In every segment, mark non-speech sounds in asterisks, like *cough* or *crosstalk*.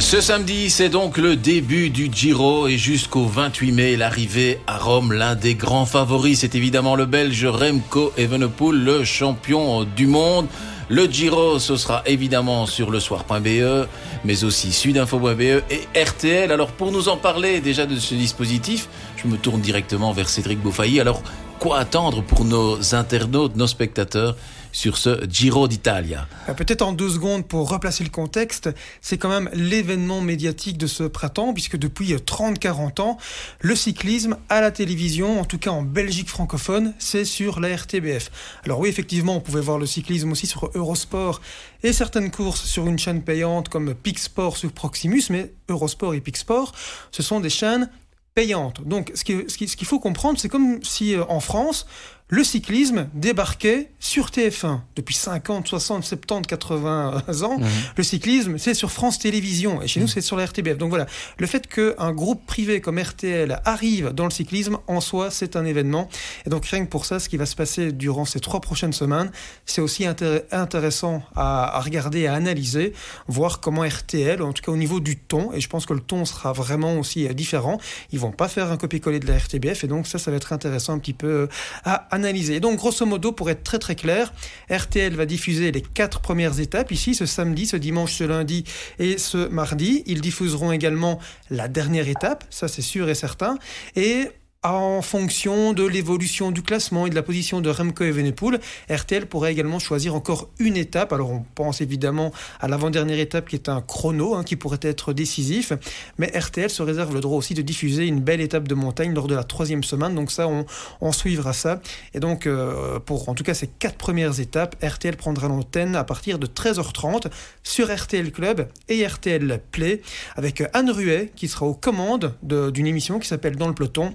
Ce samedi, c'est donc le début du Giro et jusqu'au 28 mai, l'arrivée à Rome. L'un des grands favoris, c'est évidemment le Belge Remco Evenepoel, le champion du monde. Le Giro, ce sera évidemment sur le soir.be, mais aussi sudinfo.be et RTL. Alors pour nous en parler déjà de ce dispositif, je me tourne directement vers Cédric Bouffailly. Alors quoi attendre pour nos internautes, nos spectateurs? Sur ce Giro d'Italia. Euh, peut-être en deux secondes pour replacer le contexte, c'est quand même l'événement médiatique de ce printemps, puisque depuis 30-40 ans, le cyclisme à la télévision, en tout cas en Belgique francophone, c'est sur la RTBF. Alors oui, effectivement, on pouvait voir le cyclisme aussi sur Eurosport et certaines courses sur une chaîne payante comme Pixport sur Proximus, mais Eurosport et Pixport, ce sont des chaînes payantes. Donc ce qu'il faut comprendre, c'est comme si euh, en France, le cyclisme débarquait sur TF1. Depuis 50, 60, 70, 80 ans, le cyclisme, c'est sur France Télévisions. Et chez nous, c'est sur la RTBF. Donc voilà, le fait qu'un groupe privé comme RTL arrive dans le cyclisme, en soi, c'est un événement. Et donc rien que pour ça, ce qui va se passer durant ces trois prochaines semaines, c'est aussi intéressant à, regarder, à analyser, voir comment RTL, en tout cas au niveau du ton, et je pense que le ton sera vraiment aussi euh, différent, ils vont pas faire un copier-coller de la RTBF. Et donc ça, ça va être intéressant un petit peu euh, à Donc, grosso modo, pour être très très clair, RTL va diffuser les quatre premières étapes ici, ce samedi, ce dimanche, ce lundi et ce mardi. Ils diffuseront également la dernière étape, ça c'est sûr et certain. Et en fonction de l'évolution du classement et de la position de Remco Evenepoel, RTL pourrait également choisir encore une étape. Alors on pense évidemment à l'avant-dernière étape qui est un chrono hein, qui pourrait être décisif, mais RTL se réserve le droit aussi de diffuser une belle étape de montagne lors de la troisième semaine. Donc ça, on, suivra ça. Et donc euh, pour en tout cas ces quatre premières étapes, RTL prendra l'antenne à partir de 13h30 sur RTL Club et RTL Play avec Anne Ruet qui sera aux commandes d'une émission qui s'appelle Dans le peloton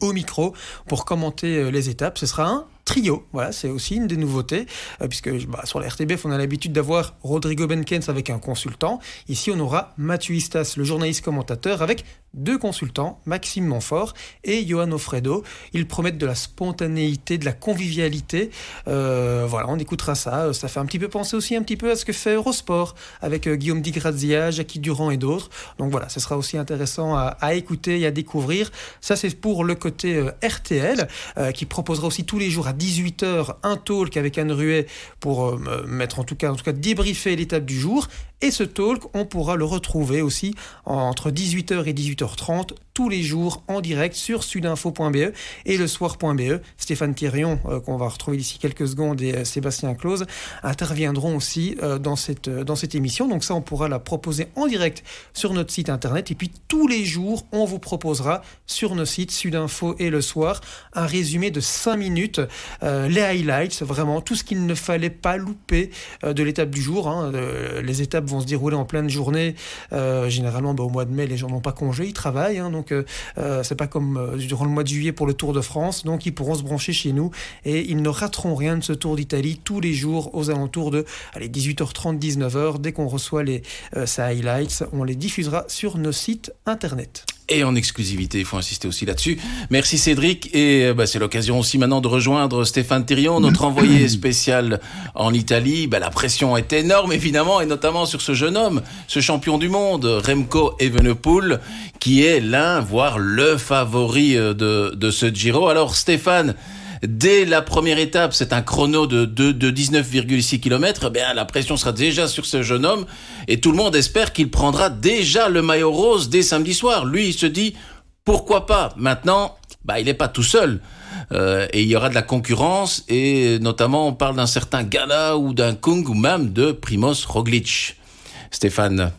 au micro pour commenter euh, les étapes. Ce sera un trio. Voilà, c'est aussi une des nouveautés, euh, puisque bah, sur la RTBF, on a l'habitude d'avoir Rodrigo Benkens avec un consultant. Ici, on aura Mathieu Istas, le journaliste commentateur, avec deux consultants, Maxime Montfort et Johan Ofredo. Ils promettent de la spontanéité, de la convivialité. Euh, voilà, on écoutera ça. Ça fait un petit peu penser aussi un petit peu à ce que fait Eurosport avec euh, Guillaume Di Grazia, Jackie Durand et d'autres. Donc voilà, ce sera aussi intéressant à, écouter et à découvrir. Ça, c'est pour le côté RTL, qui proposera aussi tous les jours à 18h un talk avec Anne Ruet pour euh, mettre en tout cas, en tout cas débriefer l'étape du jour. Et ce talk, on pourra le retrouver aussi entre 18h et 18h30 tous les jours en direct sur sudinfo.be et le soir.be. Stéphane Thirion, euh, qu'on va retrouver d'ici quelques secondes, et euh, Sébastien Clause interviendront aussi euh, dans, cette, dans cette émission. Donc ça, on pourra la proposer en direct sur notre site internet. Et puis tous les jours, on vous proposera sur nos sites Sudinfo et le soir un résumé de 5 minutes, les highlights, vraiment tout ce qu'il ne fallait pas louper de l'étape du jour. Hein, les étapes vont se dérouler en pleine journée. Euh, généralement, bah, au mois de mai, les gens n'ont pas congé, ils travaillent. Hein, donc, euh, euh, c'est pas comme durant le mois de juillet pour le Tour de France. Donc, ils pourront se brancher chez nous et ils ne rateront rien de ce Tour d'Italie tous les jours aux alentours de allez, 18h30, 19h. Dès qu'on reçoit les, highlights, on les diffusera sur nos sites internet et en exclusivité. Il faut insister aussi là-dessus. Merci Cédric. Et bah, c'est l'occasion aussi maintenant de rejoindre Stéphane Thirion, notre *coughs* envoyé spécial en Italie. Bah, la pression est énorme évidemment, et notamment sur ce jeune homme, ce champion du monde, Remco Evenepoel, qui est l'un, voire le favori euh, de, de ce Giro. Alors Stéphane, Dès la première étape, c'est un chrono de, de, 19,6 km, eh la pression sera déjà sur ce jeune homme et tout le monde espère qu'il prendra déjà le maillot rose dès samedi soir. Lui, il se dit, pourquoi pas? Maintenant, bah, il n'est pas tout seul. Euh, et il y aura de la concurrence et notamment on parle d'un certain Gala ou d'un Kung ou même de Primoz Roglic. Stéphane.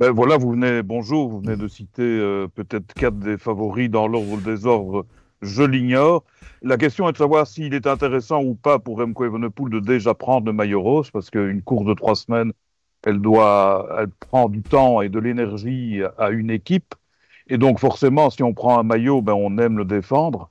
Ben voilà, vous venez, bonjour, vous venez de citer euh, peut-être quatre des favoris dans l'ordre des ordres, je l'ignore. La question est de savoir s'il est intéressant ou pas pour Remco Evenepoel de déjà prendre le maillot rose, parce qu'une course de trois semaines, elle doit, elle prend du temps et de l'énergie à une équipe. Et donc forcément, si on prend un maillot, ben on aime le défendre.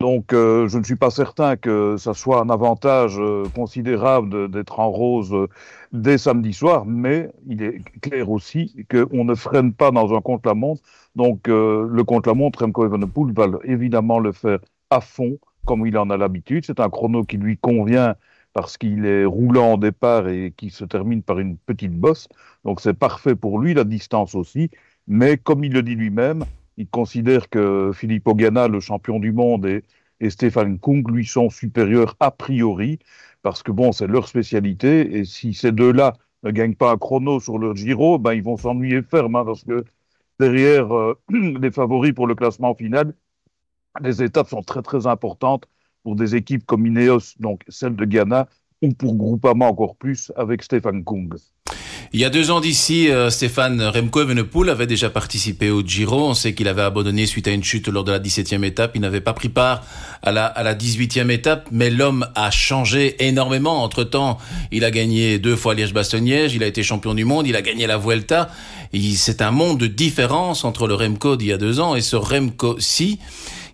Donc euh, je ne suis pas certain que ça soit un avantage euh, considérable d'être en rose euh, dès samedi soir, mais il est clair aussi qu'on ne freine pas dans un contre-la-montre. Donc le contre-la-montre, Remco Evenepoel va évidemment le faire à fond comme il en a l'habitude. C'est un chrono qui lui convient parce qu'il est roulant au départ et qui se termine par une petite bosse. Donc c'est parfait pour lui, la distance aussi. Mais comme il le dit lui-même, il considère que Philippe Ogana, le champion du monde, et, Stéphane Kung lui sont supérieurs a priori, parce que bon, c'est leur spécialité. Et si ces deux-là ne gagnent pas un chrono sur leur Giro, ben ils vont s'ennuyer ferme, hein, parce que derrière euh, *clears throat* les favoris pour le classement final, les étapes sont très très importantes pour des équipes comme Ineos, donc celle de Ghana, ou pour Groupama encore plus avec Stéphane Kung. Il y a deux ans d'ici, euh, Stéphane Remco Evenepoel avait déjà participé au Giro. On sait qu'il avait abandonné suite à une chute lors de la 17e étape. Il n'avait pas pris part à la, à la 18e étape, mais l'homme a changé énormément. Entre-temps, il a gagné deux fois Liège-Bastogne-Liège, il a été champion du monde, il a gagné la Vuelta. C'est un monde de différence entre le Remco d'il y a deux ans et ce Remco-ci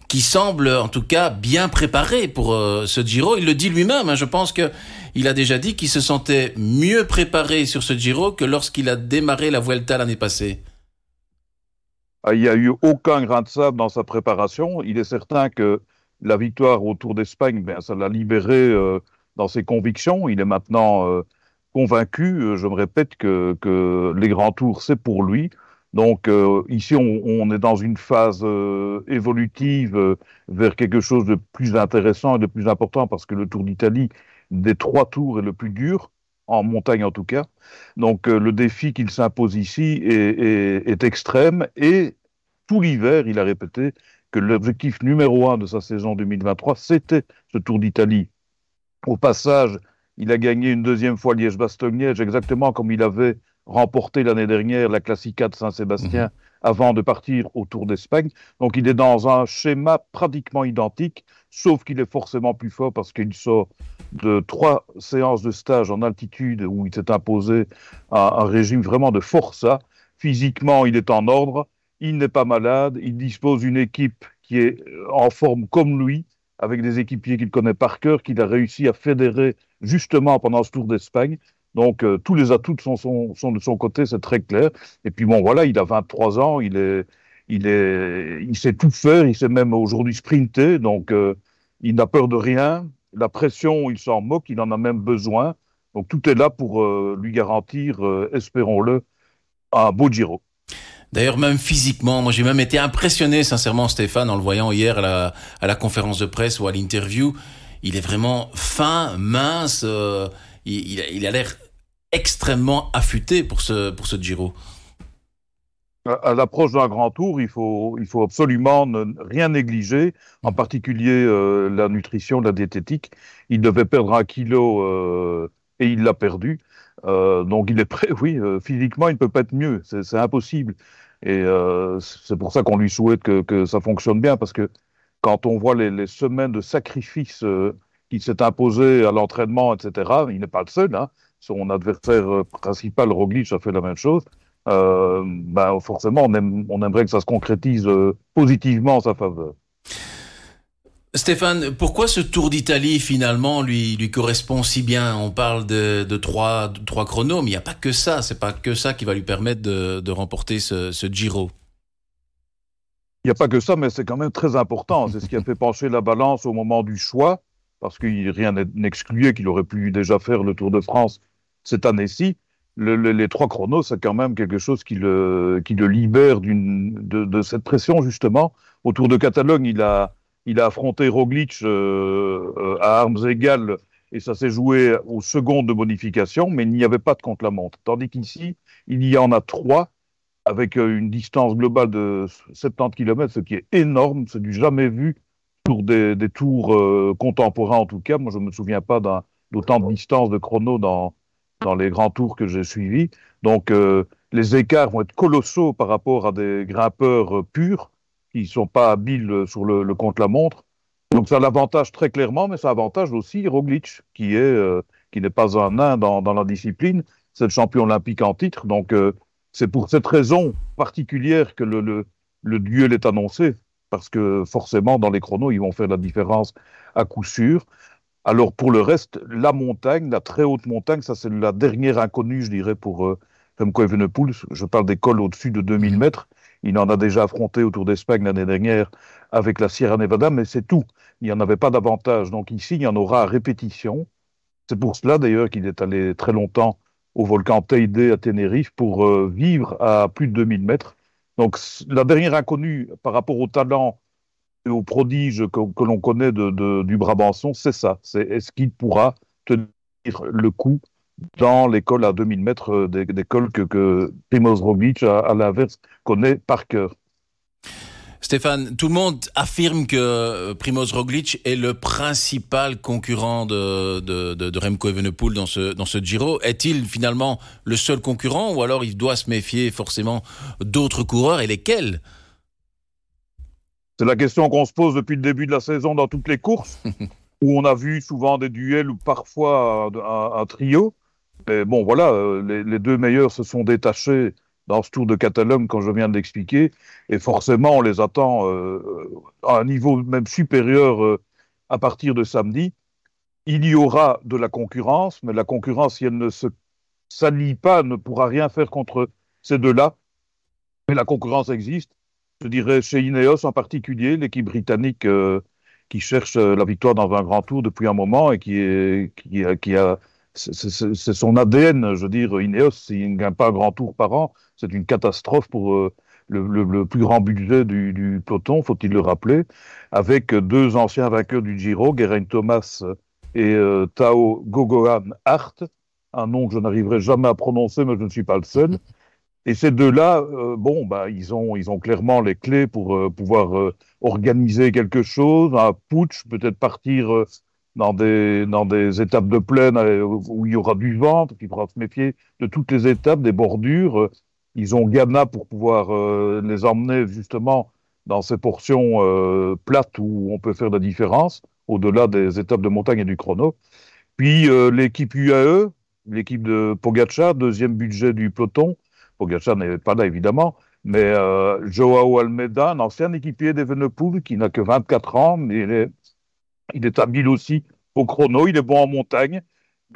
qui semble en tout cas bien préparé pour euh, ce Giro. Il le dit lui-même. Hein, je pense que il a déjà dit qu'il se sentait mieux préparé sur ce Giro que lorsqu'il a démarré la Vuelta l'année passée. Ah, il n'y a eu aucun grain de sable dans sa préparation. Il est certain que la victoire au Tour d'Espagne, ben, ça l'a libéré euh, dans ses convictions. Il est maintenant euh, convaincu, je me répète, que, que les grands tours, c'est pour lui. Donc euh, ici, on, est dans une phase euh, évolutive euh, vers quelque chose de plus intéressant et de plus important parce que le Tour d'Italie, des trois tours, est le plus dur, en montagne en tout cas. Donc le défi qu'il s'impose ici est, extrême et tout l'hiver, il a répété que l'objectif numéro un de sa saison 2023, c'était ce Tour d'Italie. Au passage, il a gagné une deuxième fois Liège-Bastogne-Liège, exactement comme il avait remporté l'année dernière la Classica de Saint-Sébastien mhm. avant de partir au Tour d'Espagne. Donc il est dans un schéma pratiquement identique, sauf qu'il est forcément plus fort parce qu'il sort de trois séances de stage en altitude où il s'est imposé un, un, régime vraiment de forçat. Physiquement, il est en ordre, il n'est pas malade, il dispose d'une équipe qui est en forme comme lui, avec des équipiers qu'il connaît par cœur, qu'il a réussi à fédérer justement pendant ce Tour d'Espagne. Donc euh, tous les atouts sont, de son côté, c'est très clair. Et puis bon, voilà, il a 23 ans, il est, il est, il sait tout faire, il sait même aujourd'hui sprinter, donc euh, il n'a peur de rien. La pression, il s'en moque, il en a même besoin. Donc tout est là pour euh, lui garantir, espérons-le, un beau Giro. D'ailleurs, même physiquement, moi j'ai même été impressionné, sincèrement, Stéphane, en le voyant hier à la, conférence de presse ou à l'interview. Il est vraiment fin, mince. il, a l'air extrêmement affûté pour ce, pour ce Giro. À, l'approche d'un grand tour, il faut, il faut absolument ne, rien négliger, en particulier euh, la nutrition, la diététique. Il devait perdre un kilo euh, et il l'a perdu. Euh, donc il est prêt, *laughs* oui, physiquement, il ne peut pas être mieux, c'est impossible. Et c'est pour ça qu'on lui souhaite que, ça fonctionne bien, parce que quand on voit les, les semaines de sacrifice qu'il s'est imposé à l'entraînement, etc., il n'est pas le seul. Hein son adversaire euh, principal, Roglic, a fait la même chose. Euh, ben forcément, on, on, aimerait que ça se concrétise euh, positivement en sa faveur. Stéphane, pourquoi ce Tour d'Italie finalement lui, lui correspond si bien? On parle de, de, trois, trois chronos, mais il n'y a pas que ça. C'est pas que ça qui va lui permettre de, de remporter ce, ce Giro. Il n'y a pas que ça, mais c'est quand même très important. C'est ce qui a fait pencher la balance au moment du choix, parce que rien n'excluait qu'il aurait pu déjà faire le Tour de France cette année-ci, les trois chronos, c'est quand même quelque chose qui le, qui le libère de, de, cette pression, justement. Autour de Catalogne, il a, il a affronté Roglic euh, euh, à armes égales et ça s'est joué aux secondes de bonification, mais il n'y avait pas de contre-la-montre. Tandis qu'ici, il y en a trois avec euh, une distance globale de 70 km, ce qui est énorme, c'est du jamais vu pour des, tours contemporains en tout cas. Moi, je ne me souviens pas d'autant de distance de chrono dans, dans les grands tours que j'ai suivis. Donc, euh, les écarts vont être colossaux par rapport à des grimpeurs euh, purs qui ne sont pas habiles sur le, le contre-la-montre. Donc, ça l'avantage très clairement, mais ça avantage aussi Roglic, euh, qui n'est pas un nain dans, dans la discipline. C'est le champion olympique en titre. Donc, c'est pour cette raison particulière que le, le, le duel est annoncé, parce que forcément, dans les chronos, ils vont faire la différence à coup sûr. Alors pour le reste, la montagne, la très haute montagne, ça c'est la dernière inconnue, je dirais, pour euh. Je parle des cols au-dessus de 2000 mhm. mètres. Il en a déjà affronté autour d'Espagne l'année dernière avec la Sierra Nevada, mais c'est tout. Il n'y en avait pas davantage. Donc ici, il y en aura à répétition. C'est pour cela d'ailleurs qu'il est allé très longtemps au volcan Teide à Tenerife pour euh, vivre à plus de 2000 mètres. Donc la dernière inconnue par rapport au talent et au prodige que, l'on connaît de, du Brabançon, c'est ça. C'est est-ce qu'il pourra tenir le coup dans l'école à 2000 mètres euh, d'école que, que Primoz Roglic, à, à l'inverse, connaît par cœur? Stéphane, tout le monde affirme que euh, Primoz Roglic est le principal concurrent de, de, de, Remco Evenepoel dans ce, dans ce Giro. Est-il finalement le seul concurrent ou alors il doit se méfier forcément d'autres coureurs et lesquels? C'est la question qu'on se pose depuis le début de la saison dans toutes les courses, *laughs* où on a vu souvent des duels ou parfois un, trio. Mais bon, voilà, euh, les, les deux meilleurs se sont détachés dans ce Tour de Catalogne, quand je viens de l'expliquer, et forcément, on les attend euh, à un niveau même supérieur euh, à partir de samedi. Il y aura de la concurrence, mais la concurrence, si elle ne se s'allie pas, ne pourra rien faire contre ces deux-là. Mais la concurrence existe. Je dirais chez Ineos en particulier, l'équipe britannique euh, qui cherche la victoire dans un grand tour depuis un moment et qui, a c'est son ADN, je veux dire, Ineos, il ne gagne pas un grand tour par an, c'est une catastrophe pour euh, le, plus grand budget du, peloton, faut-il le rappeler, avec deux anciens vainqueurs du Giro, Geraint Thomas et euh, Tao Gogohan Hart, un nom que je n'arriverai jamais à prononcer, mais je ne suis pas le seul. Et ces deux-là, euh, bon, bah, ils ont clairement les clés pour pouvoir organiser quelque chose, un putsch, peut-être partir dans des, dans des étapes de plaine euh, où il y aura du vent, il faudra se méfier de toutes les étapes, des bordures. Ils ont Ghana pour pouvoir euh, les emmener justement dans ces portions euh, plates où on peut faire la différence, au-delà des étapes de montagne et du chrono. Puis l'équipe UAE, l'équipe de Pogacar, deuxième budget du peloton. Pogacar n'est pas là évidemment, mais Joao Almeida, un ancien équipier d'Evenepoel qui n'a que 24 ans, mais il est il est habile aussi au chrono, il est bon en montagne,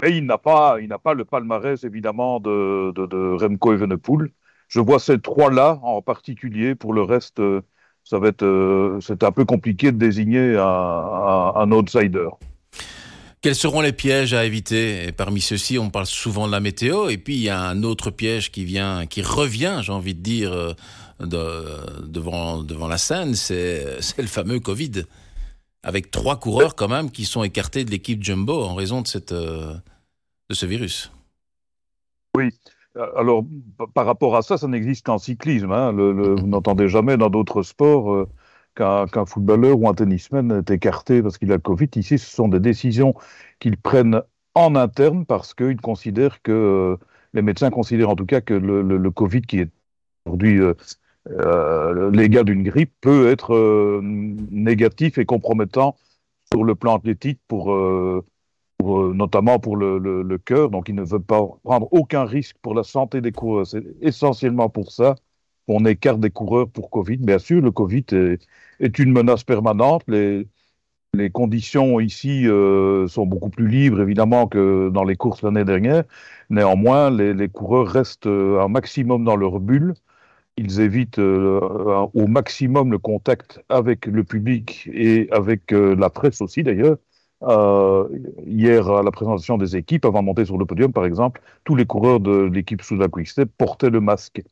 mais il n'a pas, il n'a pas le palmarès évidemment de, de, de Remco Evenepoel. Je vois ces trois-là en particulier. Pour le reste, euh, ça va être, euh, c'est un peu compliqué de désigner un, outsider. Quels seront les pièges à éviter? Et Parmi ceux-ci, on parle souvent de la météo, et puis il y a un autre piège qui vient, qui revient, j'ai envie de dire, euh, de, devant, devant la scène, c'est le fameux Covid avec trois coureurs quand même qui sont écartés de l'équipe Jumbo en raison de, cette, euh, de ce virus. Oui. Alors, par rapport à ça, ça n'existe qu'en cyclisme. Hein. vous n'entendez jamais dans d'autres sports euh, qu'un footballeur ou un tennisman est écarté parce qu'il a le Covid. Ici, ce sont des décisions qu'ils prennent en interne parce qu'ils considèrent que, euh, les médecins considèrent en tout cas que le, le Covid qui est aujourd'hui euh, gars d'une grippe peut être euh, négatif et compromettant sur le plan athlétique pour, euh, notamment pour le, cœur. Donc, il ne veut pas prendre aucun risque pour la santé des coureurs. C'est essentiellement pour ça qu'on écarte des coureurs pour Covid. Bien sûr, le Covid est, est une menace permanente. Les, les conditions ici sont beaucoup plus libres, évidemment, que dans les courses l'année dernière. Néanmoins, les, les, coureurs restent un maximum dans leur bulle ils évitent euh, au maximum le contact avec le public et avec euh, la presse aussi d'ailleurs. Euh, hier, à la présentation des équipes, avant de monter sur le podium, par exemple, tous les coureurs de l'équipe sous la Quickstep portaient le masque.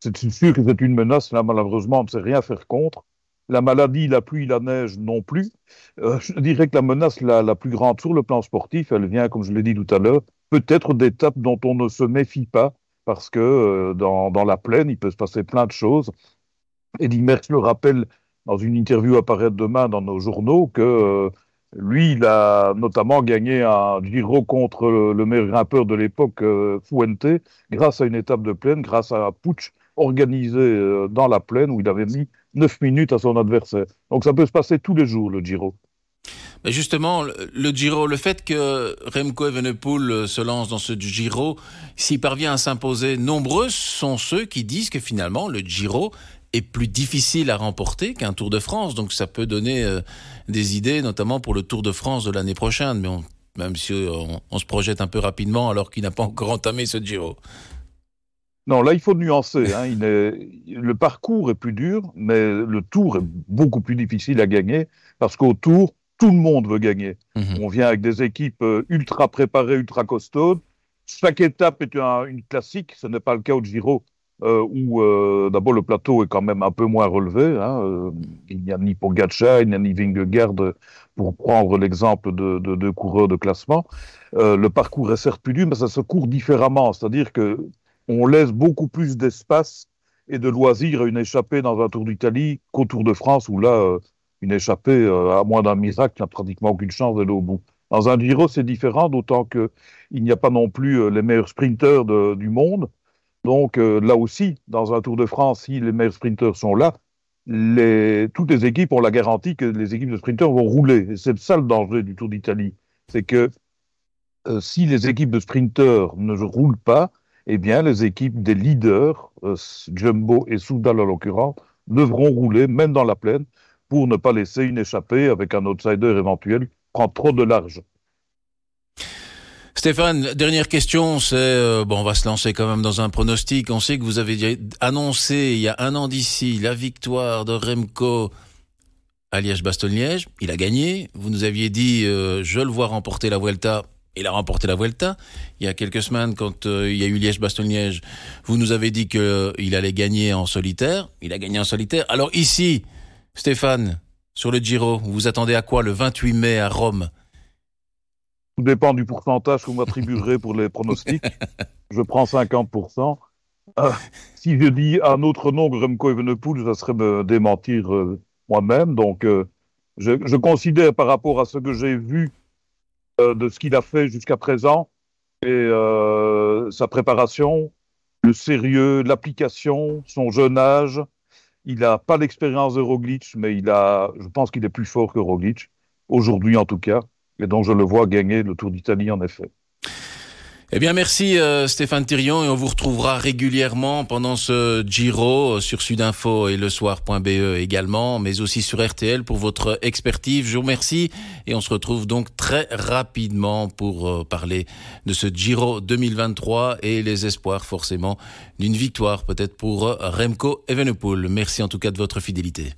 C'est sûr que c'est une menace, là, malheureusement, on ne sait rien faire contre. La maladie, la pluie, la neige non plus. je dirais que la menace la, la, plus grande sur le plan sportif, elle vient, comme je l'ai dit tout à l'heure, peut-être d'étapes dont on ne se méfie pas, parce que euh, dans, dans, la plaine, il peut se passer plein de choses. Eddie Merckx le rappelle dans une interview apparaître demain dans nos journaux que euh, lui, il a notamment gagné un Giro contre le, meilleur grimpeur de l'époque, euh, Fuente, grâce à une étape de plaine, grâce à un putsch organisé dans la plaine où il avait mis 9 minutes à son adversaire. Donc ça peut se passer tous les jours, le Giro. Justement, le Giro, le fait que Remco Evenepoel euh, se lance dans ce Giro, s'il parvient à s'imposer, nombreux sont ceux qui disent que finalement le Giro est plus difficile à remporter qu'un Tour de France. Donc ça peut donner euh, des idées, notamment pour le Tour de France de l'année prochaine. Mais même si on, se projette un peu rapidement alors qu'il n'a pas encore entamé ce Giro. Non, là, il faut nuancer. Hein. Le parcours est plus dur, mais le tour est beaucoup plus difficile à gagner parce qu'au tour, tout le monde veut gagner. Mhm. On vient avec des équipes euh, ultra préparées, ultra costaudes. Chaque étape est un- une classique. Ce n'est pas le cas au Giro, euh, où euh, d'abord le plateau est quand même un peu moins relevé. hein. Euh, il n'y a ni Pogacar, il n'y a ni Vingegaard, pour prendre l'exemple de, de, de coureurs de classement. Le parcours est certes plus dur, mais ça se court différemment. C'est-à-dire que on laisse beaucoup plus d'espace et de loisirs à une échappée dans un Tour d'Italie qu'au Tour de France, où là, une échappée, euh, à moins d'un miracle, n'a pratiquement aucune chance d'aller au bout. Dans un Giro, c'est différent, d'autant que il n'y a pas non plus euh, les meilleurs sprinteurs du monde. Donc euh, là aussi, dans un Tour de France, si les meilleurs sprinteurs sont là, toutes les équipes ont la garantie que les équipes de sprinteurs vont rouler. Et c'est ça le danger du Tour d'Italie. C'est que si les équipes de sprinteurs ne roulent pas, eh bien les équipes des leaders, Jumbo et Soudal en l'occurrence, devront rouler, même dans la plaine, pour ne pas laisser une échappée avec un outsider éventuel prendre trop de large. Stéphane, dernière question, c'est euh, bon, on va se lancer quand même dans un pronostic. On sait que vous avez annoncé il y a un an d'ici la victoire de Remco à Liège-Bastogne-Liège. Il a gagné. Vous nous aviez dit euh, je le vois remporter la Vuelta. Il a remporté la Vuelta. Il y a quelques semaines, quand euh, il y a eu Liège-Bastogne-Liège, vous nous avez dit qu'il allait gagner en solitaire. Il a gagné en solitaire. Alors ici, Stéphane, sur le Giro, vous vous attendez à quoi le 28 mai à Rome? Tout dépend du pourcentage que vous m'attribuerez pour les pronostics. Je prends 50%. Euh, si je dis un autre nom que Remco Evenepoel, ça serait me démentir euh, moi-même. Donc, euh, je, je considère par rapport à ce que j'ai vu de ce qu'il a fait jusqu'à présent et sa préparation, le sérieux, l'application, son jeune âge. Il n'a pas l'expérience de Roglic, mais il a, je pense qu'il est plus fort que Roglic, aujourd'hui en tout cas. Et donc je le vois gagner le Tour d'Italie en effet. Eh bien, merci euh, Stéphane Thirion et on vous retrouvera régulièrement pendant ce Giro euh, sur Sudinfo et le soir.be également, mais aussi sur RTL pour votre expertise. Je vous remercie et on se retrouve donc très rapidement pour euh, parler de ce Giro 2023 et les espoirs forcément d'une victoire peut-être pour Remco Evenepoel. Merci en tout cas de votre fidélité.